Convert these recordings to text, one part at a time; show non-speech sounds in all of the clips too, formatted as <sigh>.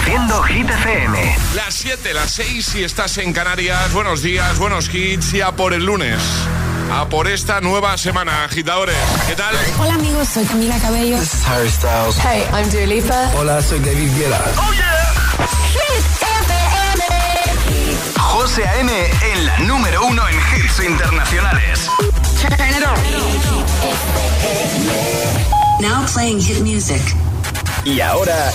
Reproduciendo Hit FM. Las 7, las 6 si estás en Canarias. Buenos días, buenos hits y a por el lunes. A por esta nueva semana, agitadores. ¿Qué tal? Hola amigos, soy Camila Cabello. This is Harry Styles. Hey, I'm Dua Lipa. Hola, soy David Guetta. Oh yeah. Hit FM. José A.M. en la número uno en hits internacionales. Turn it on. Now playing hit music. Y ahora,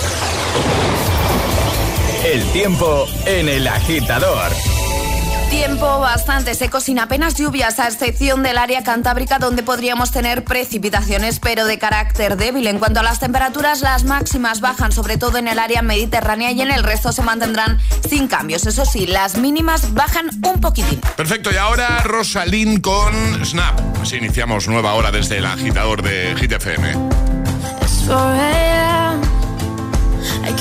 el tiempo en el agitador. Tiempo bastante seco sin apenas lluvias, a excepción del área cantábrica donde podríamos tener precipitaciones, pero de carácter débil. En cuanto a las temperaturas, las máximas bajan, sobre todo en el área mediterránea y en el resto se mantendrán sin cambios. Eso sí, las mínimas bajan un poquitín. Perfecto, y ahora Rosalín con Snap. Así iniciamos nueva hora desde el agitador de Hit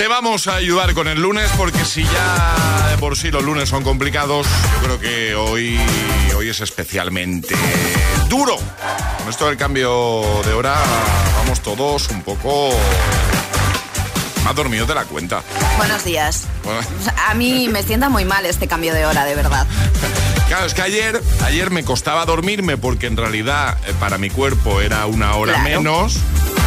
Te vamos a ayudar con el lunes porque si ya de por sí los lunes son complicados, yo creo que hoy, hoy es especialmente duro. Con esto del cambio de hora vamos todos un poco más dormidos de la cuenta. Buenos días. Bueno, A mí me sienta muy mal este cambio de hora, de verdad. Claro, es que ayer, ayer me costaba dormirme porque en realidad eh, para mi cuerpo era una hora Claro. menos.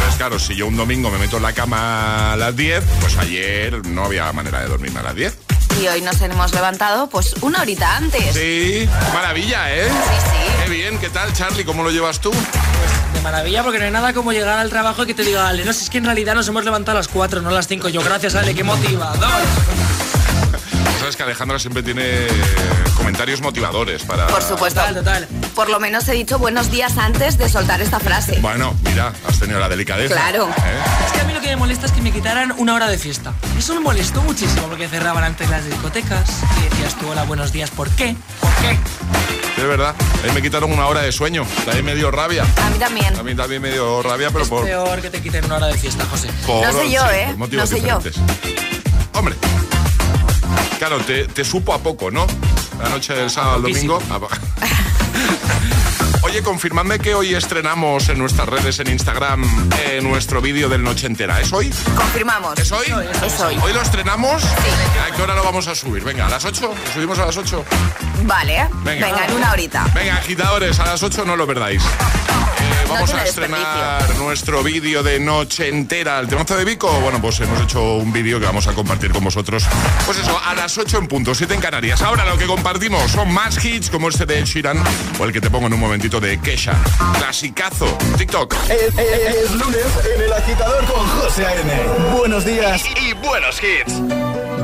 Entonces, claro, si yo un domingo me meto en la cama a las 10, pues ayer no había manera de dormirme a las 10. Y hoy nos hemos levantado pues una horita antes. Sí, maravilla, ¿eh? Sí, sí. Qué bien, ¿qué tal, Charlie? ¿Cómo lo llevas tú? De maravilla, porque no hay nada como llegar al trabajo y que te diga, Ale, no, si es que en realidad nos hemos levantado a las 4, no a las 5. Yo, gracias, Ale, qué motivador sabes que Alejandra siempre tiene comentarios motivadores para. Por supuesto. Total, total. Por lo menos he dicho buenos días antes de soltar esta frase. Bueno, mira, has tenido la delicadeza. Claro. ¿eh? Es que a mí lo que me molesta es que me quitaran una hora de fiesta. Eso me molestó muchísimo porque cerraban antes las discotecas y decías tú, hola, buenos días, ¿por qué? ¿Por qué? Es verdad. A mí me quitaron una hora de sueño. También me dio rabia. A mí también. A mí también me dio rabia, pero es por. peor que te quiten una hora de fiesta, José. Por, no sé yo, sí, ¿eh? No sé diferentes. yo. Hombre claro, te, supo a poco, ¿no? La noche del sábado al domingo. Ah, <laughs> Oye, confirmadme que hoy estrenamos en nuestras redes, en Instagram, eh, nuestro vídeo del Noche Entera. ¿Es hoy? Confirmamos. ¿Es hoy? Es hoy. ¿Hoy lo estrenamos? Sí. ¿A qué hora lo vamos a subir? Venga, ¿a las 8? ¿Lo subimos a las 8? Vale. Venga, en una horita. Venga, agitadores, a las 8 no lo perdáis vamos a estrenar nuestro vídeo de noche entera, el temazo de Vico. Bueno, pues hemos hecho un vídeo que vamos a compartir con vosotros. Pues eso, a las 8 en punto, 7 en Canarias. Ahora lo que compartimos son más hits como este de Shiran o el que te pongo en un momentito de Kesha. Clasicazo, TikTok. Es, lunes en el agitador con José A.M. Buenos días y buenos hits.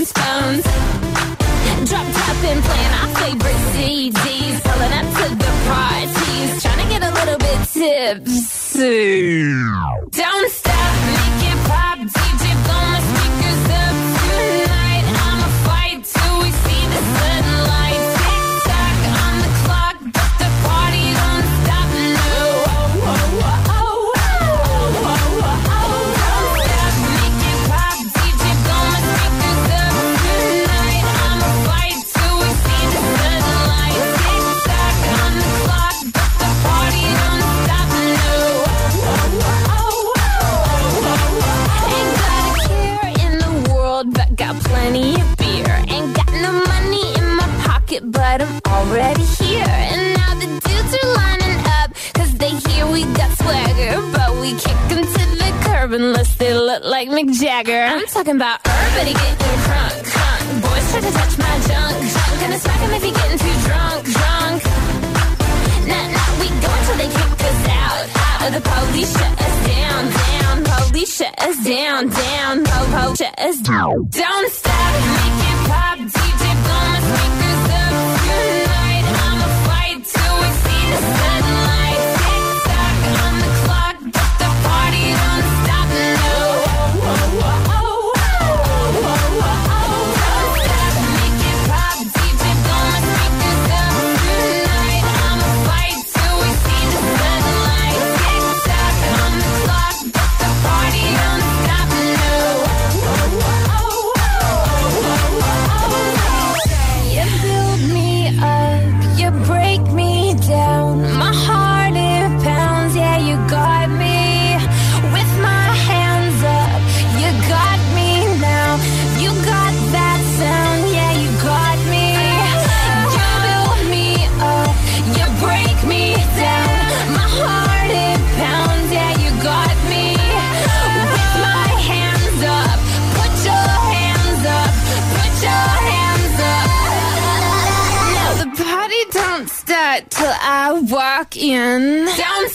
Rolling Stones. Drop top and playing our favorite CDs, pulling up to the parties, trying to get a little bit tipsy. Mick Jagger. I'm talking about everybody getting drunk, drunk. Boys try to touch my junk, junk. Gonna smack him if he getting too drunk, drunk. Nah, nah, we go until they kick us out, out. Or the police shut us down, down. Police shut us down, down. Po, po, shut us down. Don't stop, make it pop. In. Don't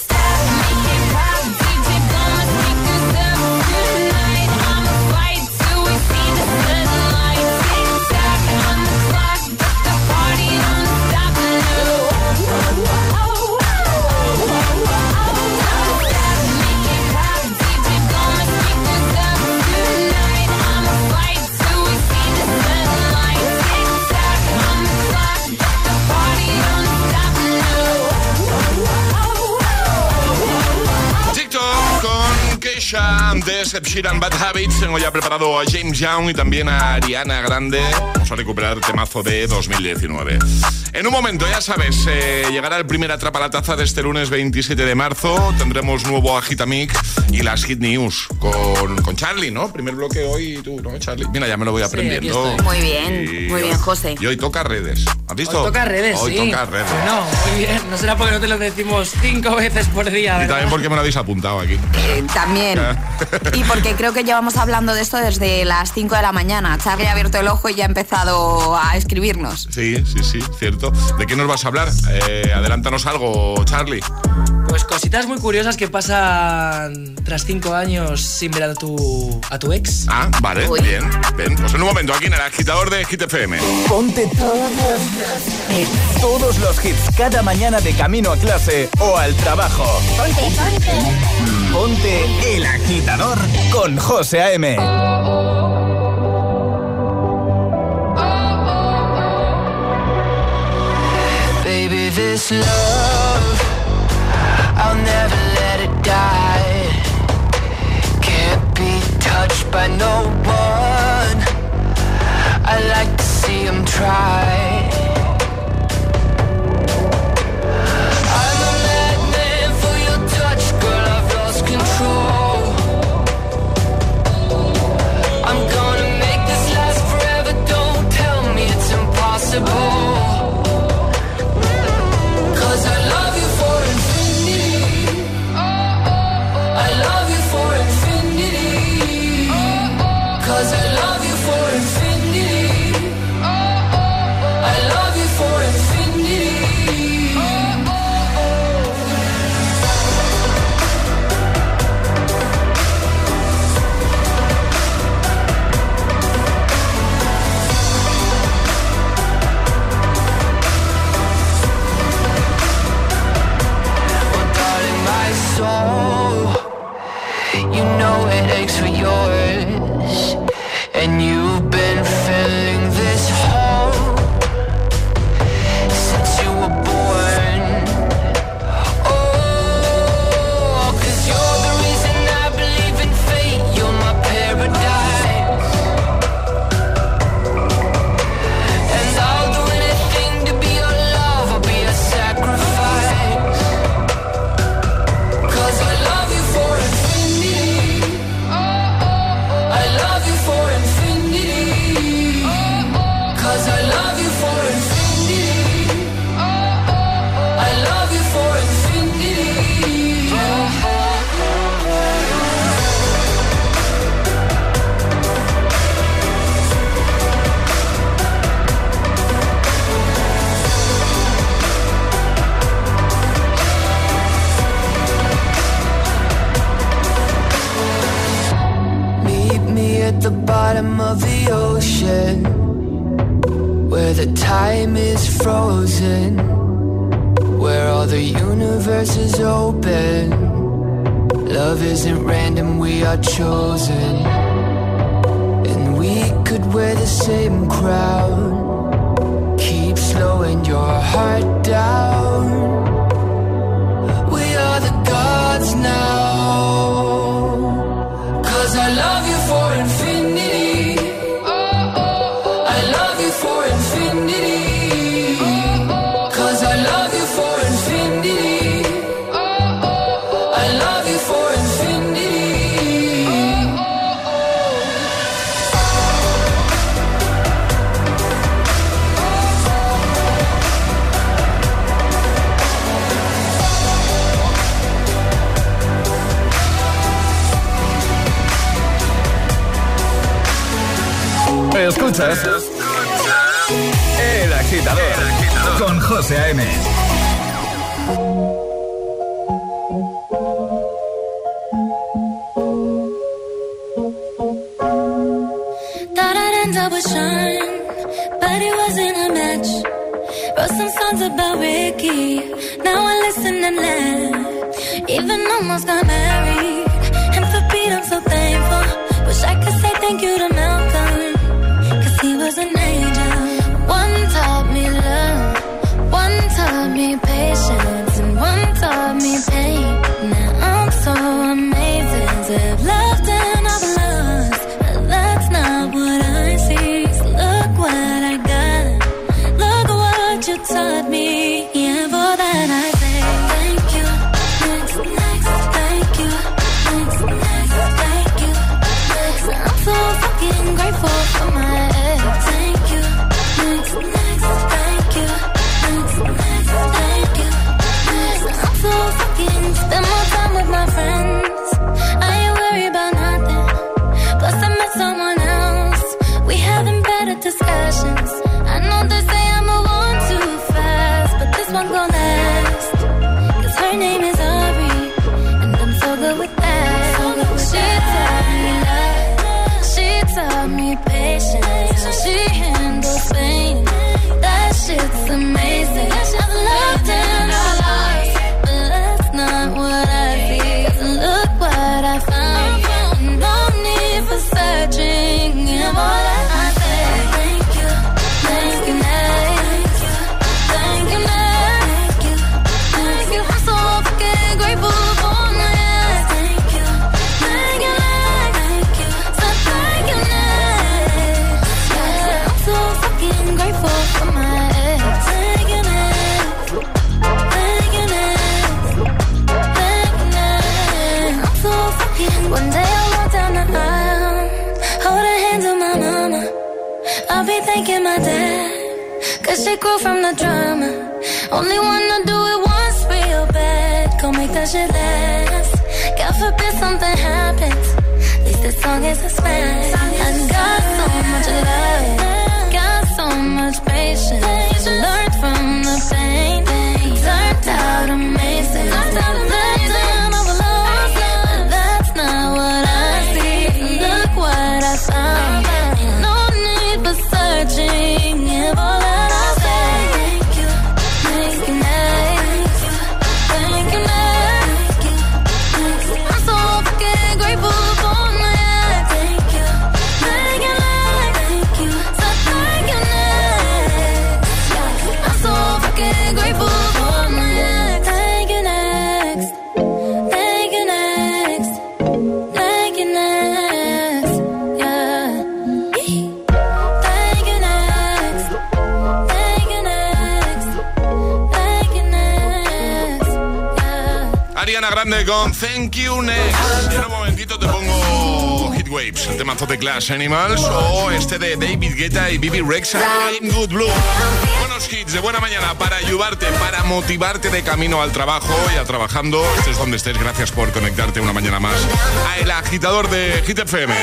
Ed Sheeran Bad Habits. Tengo ya preparado a James Young y también a Ariana Grande. Vamos a recuperar el temazo de 2019. En un momento, ya sabes, eh, llegará el primer Atrapa la Taza de este lunes 27 de marzo. Tendremos nuevo Agitamix y las Hit News con, con Charlie, ¿no? Primer bloque hoy tú, ¿no, Charlie? Mira, ya me lo voy aprendiendo. estoy. Muy bien, muy bien, José. Y hoy toca redes. ¿Has visto? Hoy toca redes, Hoy sí. toca redes. Bueno, muy bien. No será porque no te lo decimos cinco veces por día, Y ¿verdad? también porque me lo habéis apuntado aquí. Eh, también. <laughs> Y porque creo que llevamos hablando de esto desde las 5 de la mañana. Charlie ha abierto el ojo y ya ha empezado a escribirnos. Sí, sí, sí, cierto. ¿De qué nos vas a hablar? Eh, adelántanos algo, Charlie. Pues cositas muy curiosas que pasan tras cinco años sin ver a tu, a tu ex. Ah, vale, Uy. bien. Bien, pues en un momento aquí en el agitador de Hit FM. Ponte todos todos los hits cada mañana de camino a clase o al trabajo. Ponte el agitador con José A.M. Baby, this love, I'll never let it die. Can't be touched by no one. I like to see him try. from the drama. Only wanna do it once real bad. Go make that shit last. God forbid something happens. At least the song is a smash. Con Thank You Next. En un momentito te pongo Hitwaves, el temazo de Clash Animals o este de David Guetta y Bibi Rexa, I'm Good Blue. Buenos hits de buena mañana para ayudarte, para motivarte de camino al trabajo y a trabajando. Es donde estés, gracias por conectarte una mañana más a El Agitador de Hit FM.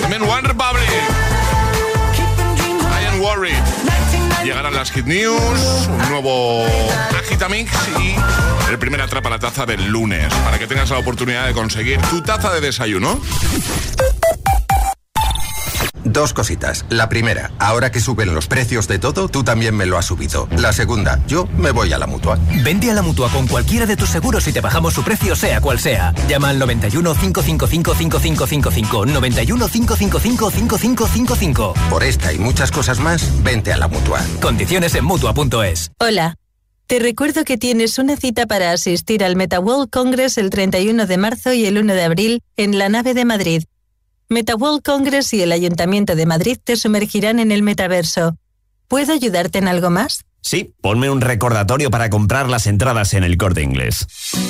También One Republic. I am worried. Llegarán las Hit News, un nuevo Agitamix y el primer Atrapa la Taza del lunes, para que tengas la oportunidad de conseguir tu taza de desayuno. Dos cositas. La primera, ahora que suben los precios de todo, tú también me lo has subido. La segunda, yo me voy a la mutua. Vende a la mutua con cualquiera de tus seguros y te bajamos su precio, sea cual sea. Llama al 91 555 5555. 91 555 5555. Por esta y muchas cosas más, vente a la mutua. Condiciones en mutua.es. Hola. Te recuerdo que tienes una cita para asistir al MetaWorld Congress el 31 de marzo y el 1 de abril en la nave de Madrid. MetaWorld Congress y el Ayuntamiento de Madrid te sumergirán en el metaverso. ¿Puedo ayudarte en algo más? Sí, ponme un recordatorio para comprar las entradas en el corte inglés.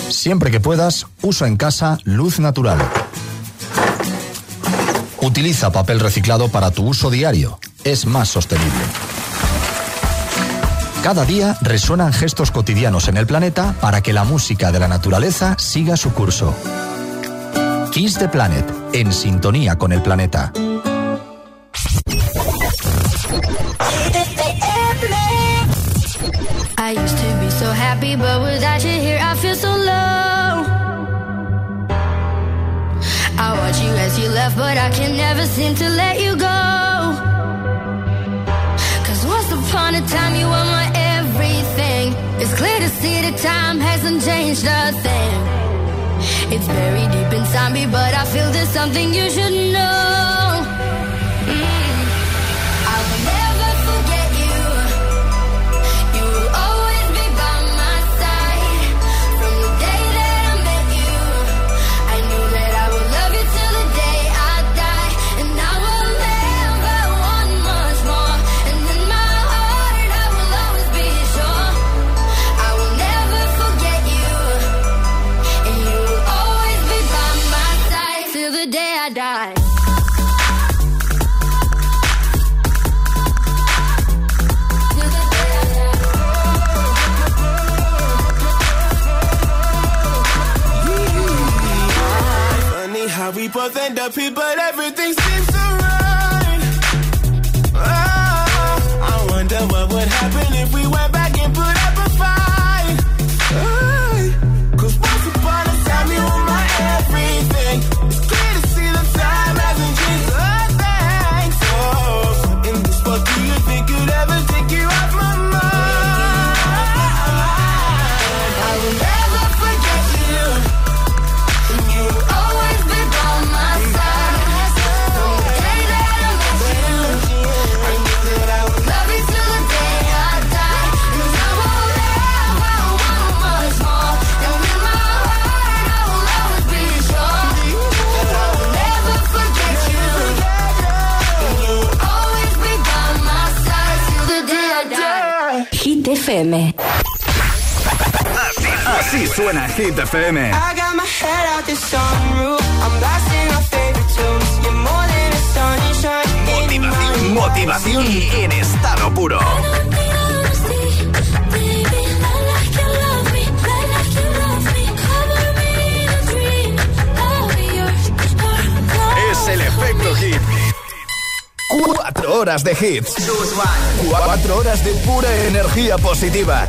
Siempre que puedas, usa en casa luz natural. Utiliza papel reciclado para tu uso diario. Es más sostenible. Cada día resuenan gestos cotidianos en el planeta para que la música de la naturaleza siga su curso. Kiss the Planet, en sintonía con el planeta. I used to be so happy, but without you here, I feel so low. I watch you as you left, but I can never seem to let you go. Cause once upon a time, you were my everything. It's clear to see that time hasn't changed a thing. It's buried deep inside me, but I feel there's something you should know. people than the people. Everything seems in my Motivación en estado puro. Es el efecto hit. Cuatro horas de hits. Cuatro horas de pura energía positiva.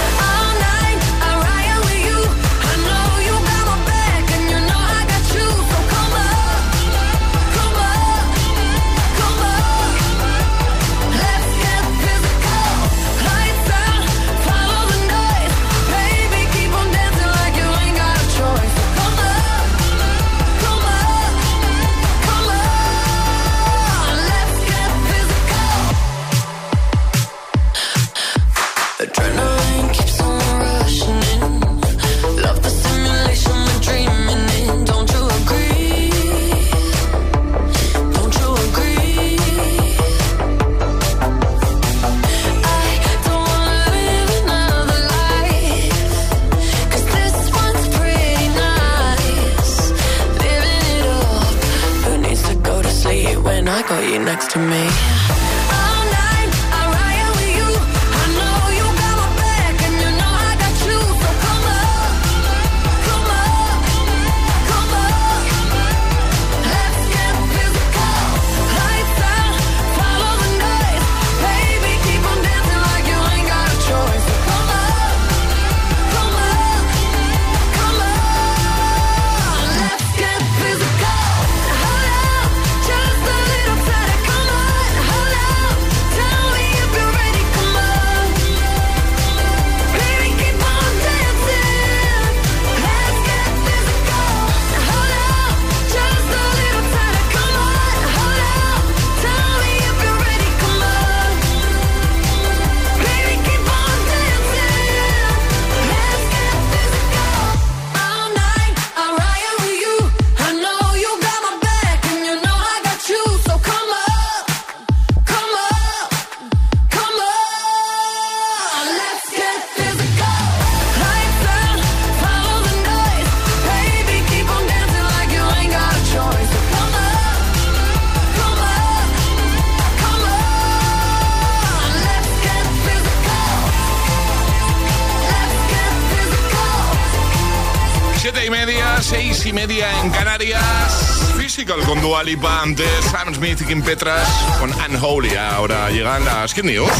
Sam Smith y Kim Petras con Unholy. Ahora llegan las Hit News.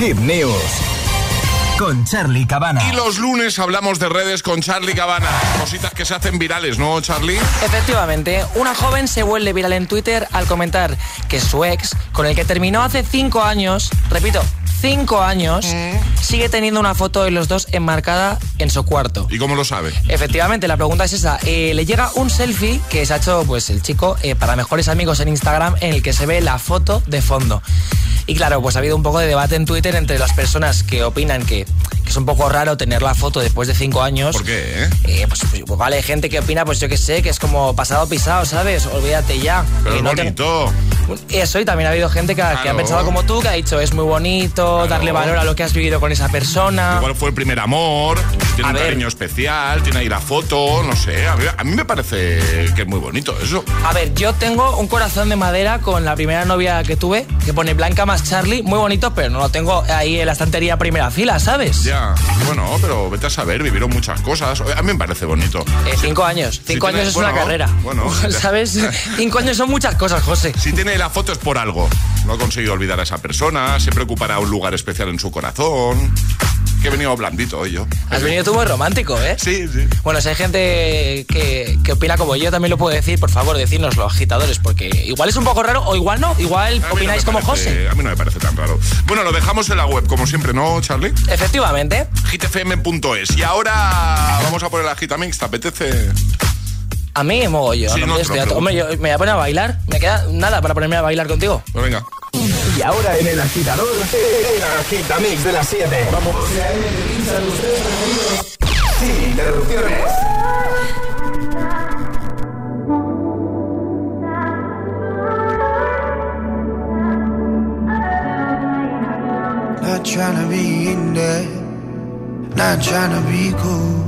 News. Con Charlie Cabana. Y los lunes hablamos de redes con Charlie Cabana. Cositas que se hacen virales, ¿no, Charlie? Efectivamente. Una joven se vuelve viral en Twitter al comentar que su ex, con el que terminó hace cinco años, repito, cinco años, sigue teniendo una foto de los dos enmarcada en su cuarto. ¿Y cómo lo sabe? Efectivamente, la pregunta es esa. Eh, le llega un selfie que se ha hecho pues el chico eh, para mejores amigos en Instagram en el que se ve la foto de fondo. Y claro, pues ha habido un poco de debate en Twitter entre las personas que opinan que, que es un poco raro tener la foto después de cinco años. ¿Por qué? eh? Eh, pues, pues, pues vale, gente que opina, pues yo que sé, que es como pasado pisado, ¿sabes? Olvídate ya. Pero Eh, es no te- bonito. Eso, y también ha habido gente que, ha- que ha Claro. pensado como tú, que ha dicho es muy bonito, darle valor a lo que has vivido con esa persona. Igual fue el primer amor, tiene un cariño especial, tiene ahí la foto, no sé. A mí, a mí me parece que es muy bonito eso. A ver, yo tengo un corazón de madera con la primera novia que tuve, que pone Blanca más Charlie, muy bonito, pero no lo tengo ahí en la estantería primera fila, ¿sabes? Ya, bueno, pero vete a saber, vivieron muchas cosas. A mí me parece bonito. Eh, cinco años, cinco tiene- años es bueno, una carrera. Bueno, <laughs> ¿Sabes? <laughs> cinco años son muchas cosas, José. Si tiene la foto es por algo. No ha conseguido olvidar a esa persona, se preocupará un lugar especial en su corazón. Que he venido blandito hoy yo. Has venido tú muy romántico, ¿eh? Sí, sí. Bueno, si hay gente que, que opina como yo, también lo puedo decir, por favor, decídnoslo, agitadores, porque igual es un poco raro o igual no, igual A mí no opináis como parece- José. A mí no me parece tan raro. Bueno, lo dejamos en la web, como siempre, ¿no, Charlie? Efectivamente. hitfm.es. Y ahora vamos a poner la Gitamix, ¿te apetece? A mí, mogollón. Sí, no, hombre, yo me voy a poner a bailar. Me queda nada para ponerme a bailar contigo. Pues venga. Y ahora en el agitador, el agitamix de las 7. Vamos. Sin interrupciones. Not trying to be in there, not trying to be cool,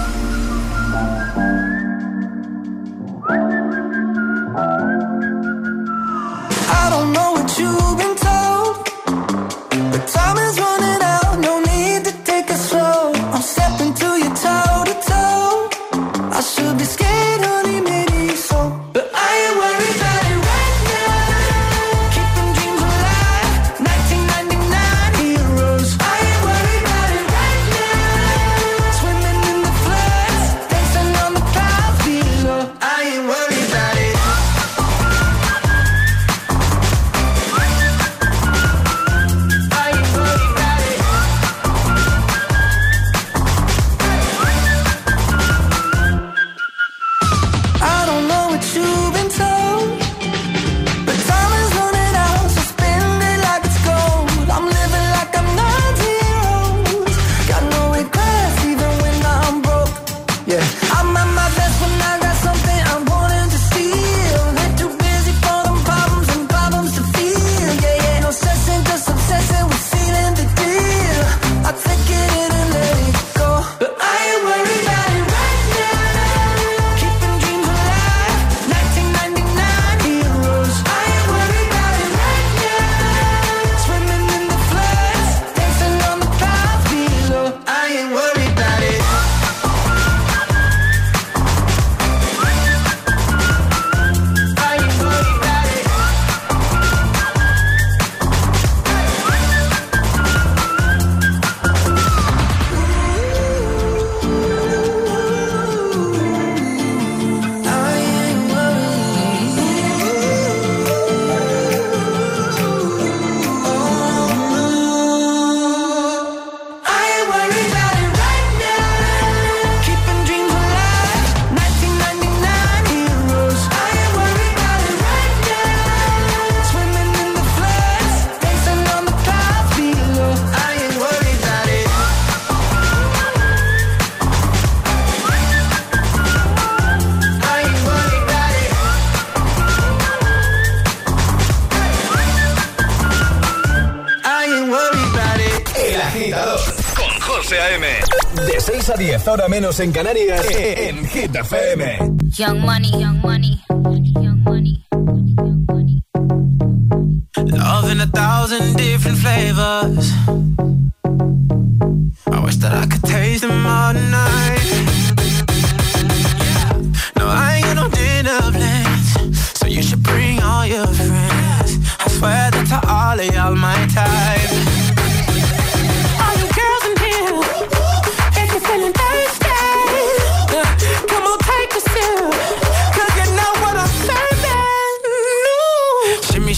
menos en Canarias, en Hit FM. Young money, young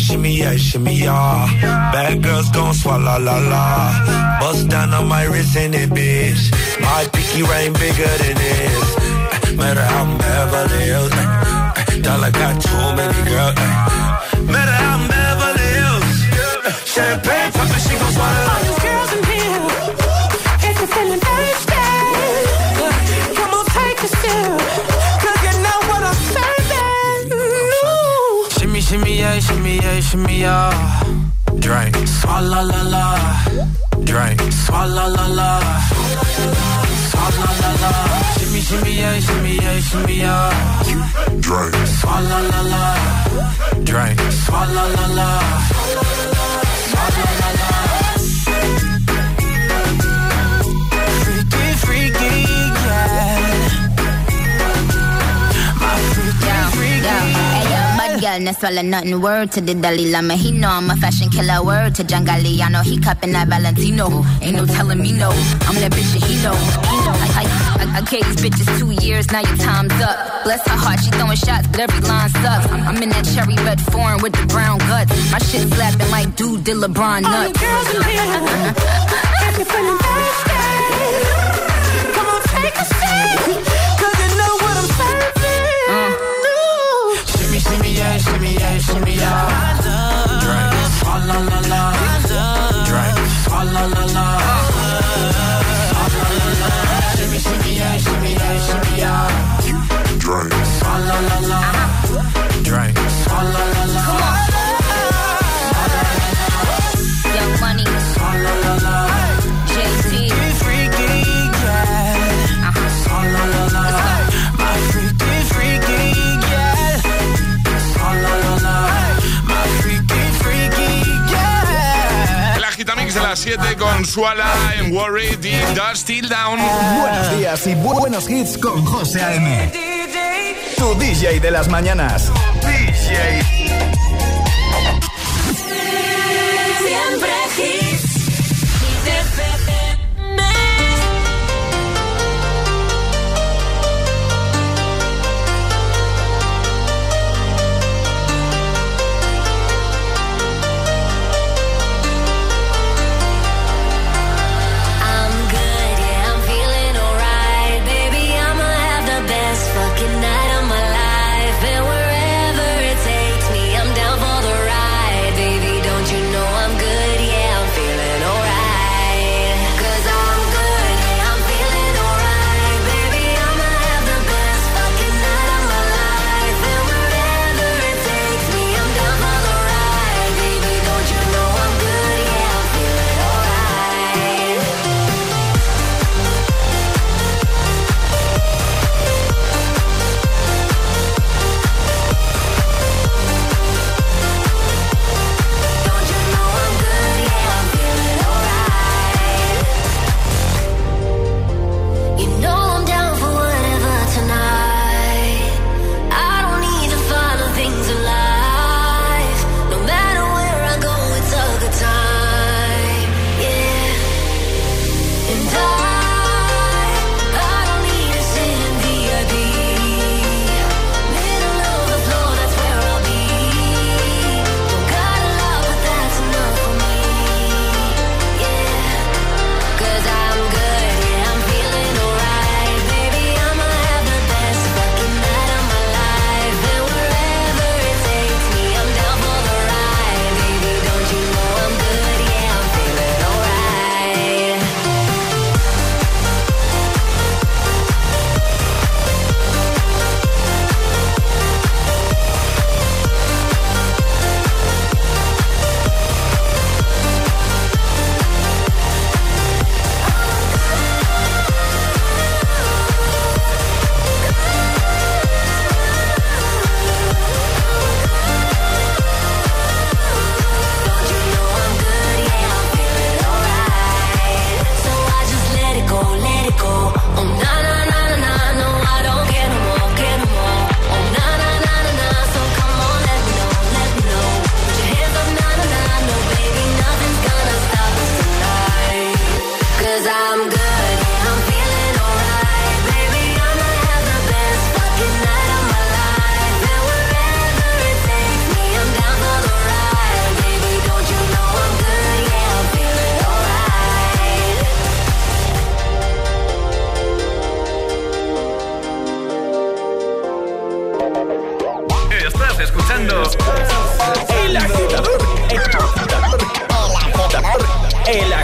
Shimmy, yeah, shimmy, yeah. Bad girls gon' swallow la la. Bust down on my wrist and it, bitch. My pinky ring bigger than this. Matter how I'm Beverly Hills. Dollar got too many girls. Matter how I'm Beverly Hills. Champagne poppin', she gon' swallow. Yeah, shimmy, yeah, shimmy, yeah. Drink, swalla la la. Drink, swalla la la. Swalla la la. Shimmy, shimmy, yeah, shimmy, yeah, shimmy, yeah. Drink, swalla la la. Drink, swalla la la. Swalla la la. Girl, no swallow nothing. Word to the Dalai Lama. He know I'm a fashion killer. Word to John Galliano. He cupping that Valentino. Ain't no telling me no. I'm that bitch that he know. He know. I, I, I, I gave these bitches two years. Now your time's up. Bless her heart. She throwing shots, but every line sucks. I'm, in that cherry red foreign with the brown guts. My shit slapping like dude did LeBron nuts. All you girls in here, if you're feeling thirsty, come on, take a sip. 7 con Suala en Worried y Dust Till Down. Buenos días y bu- buenos hits con José A.M. Tu DJ de las mañanas. DJ.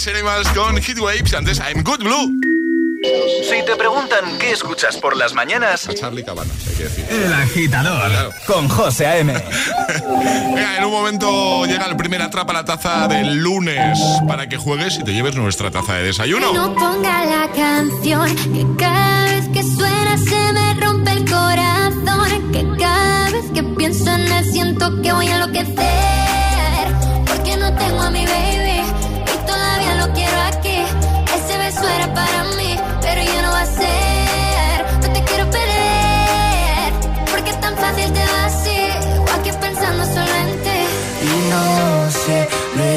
Glass Animals con Heatwaves, antes I'm Good Blue. Si te preguntan qué escuchas por las mañanas, a Charlie Cabana, hay que decir. El agitador claro. con José A.M. <laughs> en un momento llega el primer atrapa la taza del lunes para que juegues y te lleves nuestra taza de desayuno. Que no ponga la canción que cada vez que suena se me rompe el corazón, que cada vez que pienso en él siento que voy a enloquecer, porque no tengo a mi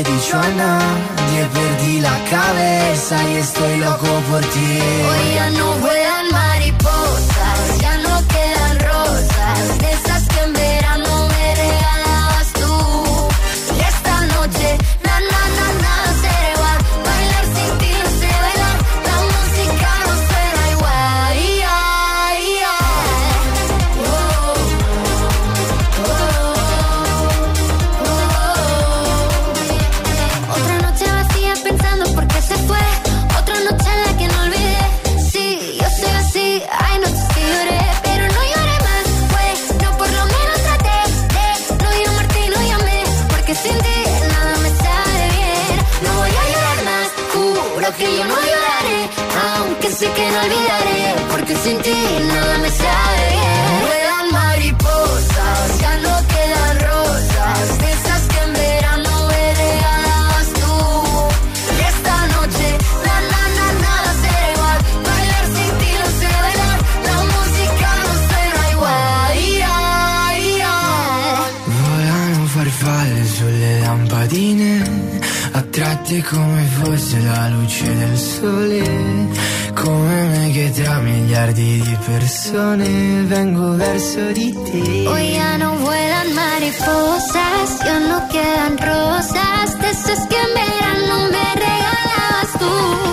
dicho a nadie Perdí la cabeza y estoy loco por ti Hoy ya no voy sole. Come me che tra miliardi di persone vengo verso di te. Hoy ya no vuelan mariposas, ya no quedan rosas. De esas que en verano me regalabas tú.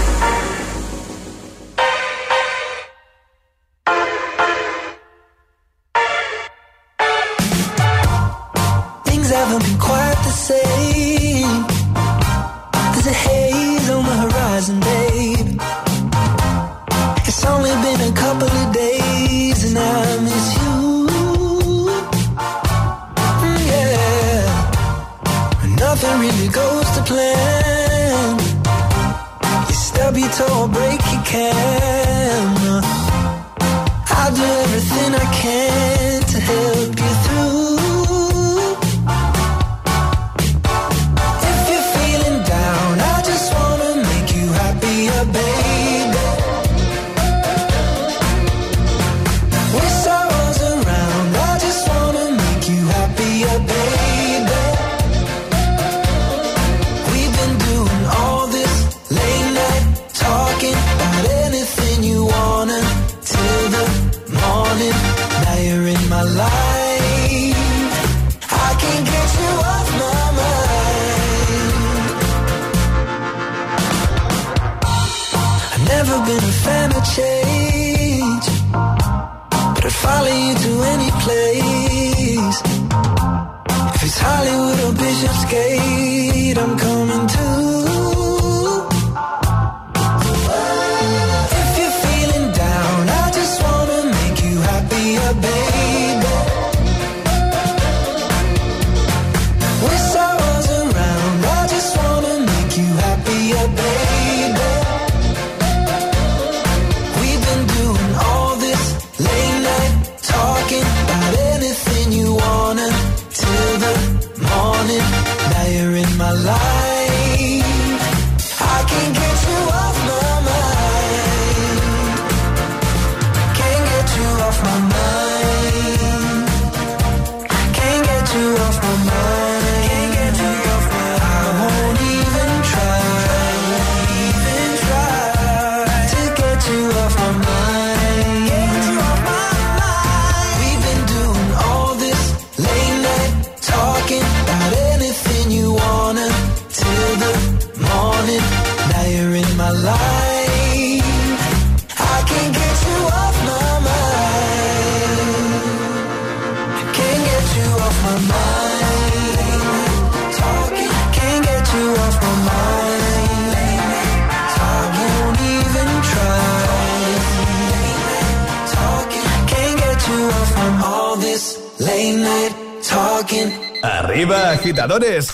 agitadores.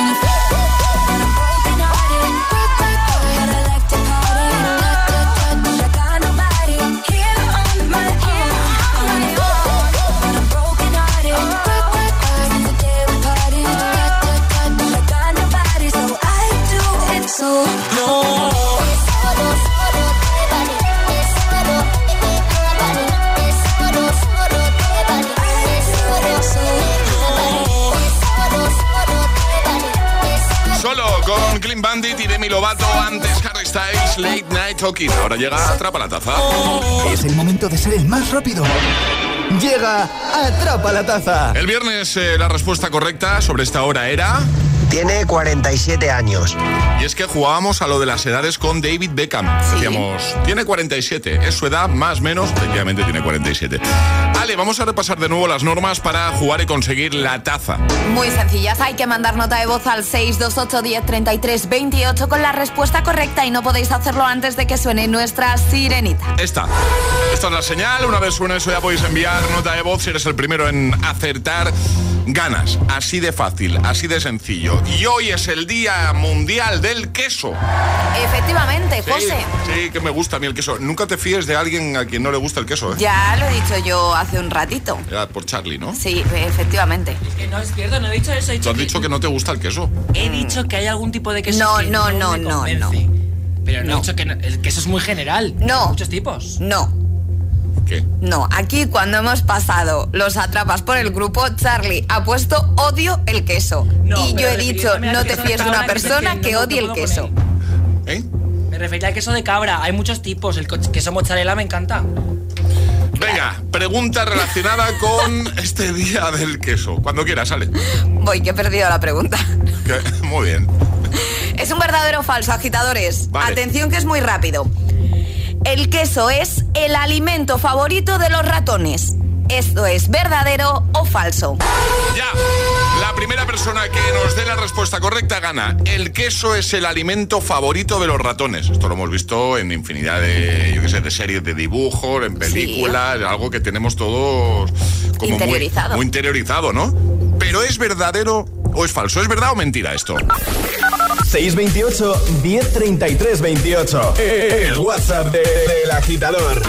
Wanna Lovato, antes Harry Styles, Late Night Talking. Ahora llega Atrapa la Taza. Es el momento de ser el más rápido. Llega Atrapa la Taza. El viernes eh, la respuesta correcta sobre esta hora era... Tiene 47 años. Y es que jugábamos a lo de las edades con David Beckham. Decíamos, tiene 47, es su edad más menos, efectivamente tiene 47. Vamos a repasar de nuevo las normas para jugar y conseguir la taza. Muy sencillas, hay que mandar nota de voz al 628 10 33 28 con la respuesta correcta y no podéis hacerlo antes de que suene nuestra sirenita. Esta. Esta es la señal. Una vez suene eso ya podéis enviar nota de voz si eres el primero en acertar. Ganas. Así de fácil, así de sencillo. Y hoy es el Día Mundial del Queso. Efectivamente, Sí, José. Sí, que me gusta a mí el queso. Nunca te fíes de alguien a quien no le gusta el queso, ¿eh? Ya lo he dicho yo hace un ratito. Ya, por Charlie, ¿no? Sí, efectivamente. Que no es cierto, no he dicho eso. He Tú dicho, has que, dicho que no te gusta el queso. he dicho que hay algún tipo de queso No, que no, no, me no, convence. Pero no, he dicho que no- el queso es muy general. No. Hay muchos tipos. No. ¿Qué? No, aquí cuando hemos pasado los atrapas por el grupo, Charlie ha puesto odio el queso. No, y yo he dicho, no te fíes de una persona que que no- no odie el queso. ¿Eh? Me refería al queso de cabra. Hay muchos tipos. El queso mozzarella me encanta. Venga, pregunta relacionada con este Día del Queso. Cuando quieras, sale. Voy, que he perdido la pregunta. Muy bien. ¿Es un verdadero o falso, agitadores? Vale. Atención que es muy rápido. El queso es el alimento favorito de los ratones. ¿Esto es verdadero o falso? Ya. La primera persona que nos dé la respuesta correcta gana. El queso es el alimento favorito de los ratones. Esto lo hemos visto en infinidad de, yo qué sé, de series de dibujos, en películas, algo que tenemos todos como muy- Interiorizado. Muy, interiorizado, ¿no? Pero ¿es verdadero o es falso? ¿Es verdad o mentira esto? 628 1033 28. El WhatsApp de- del agitador.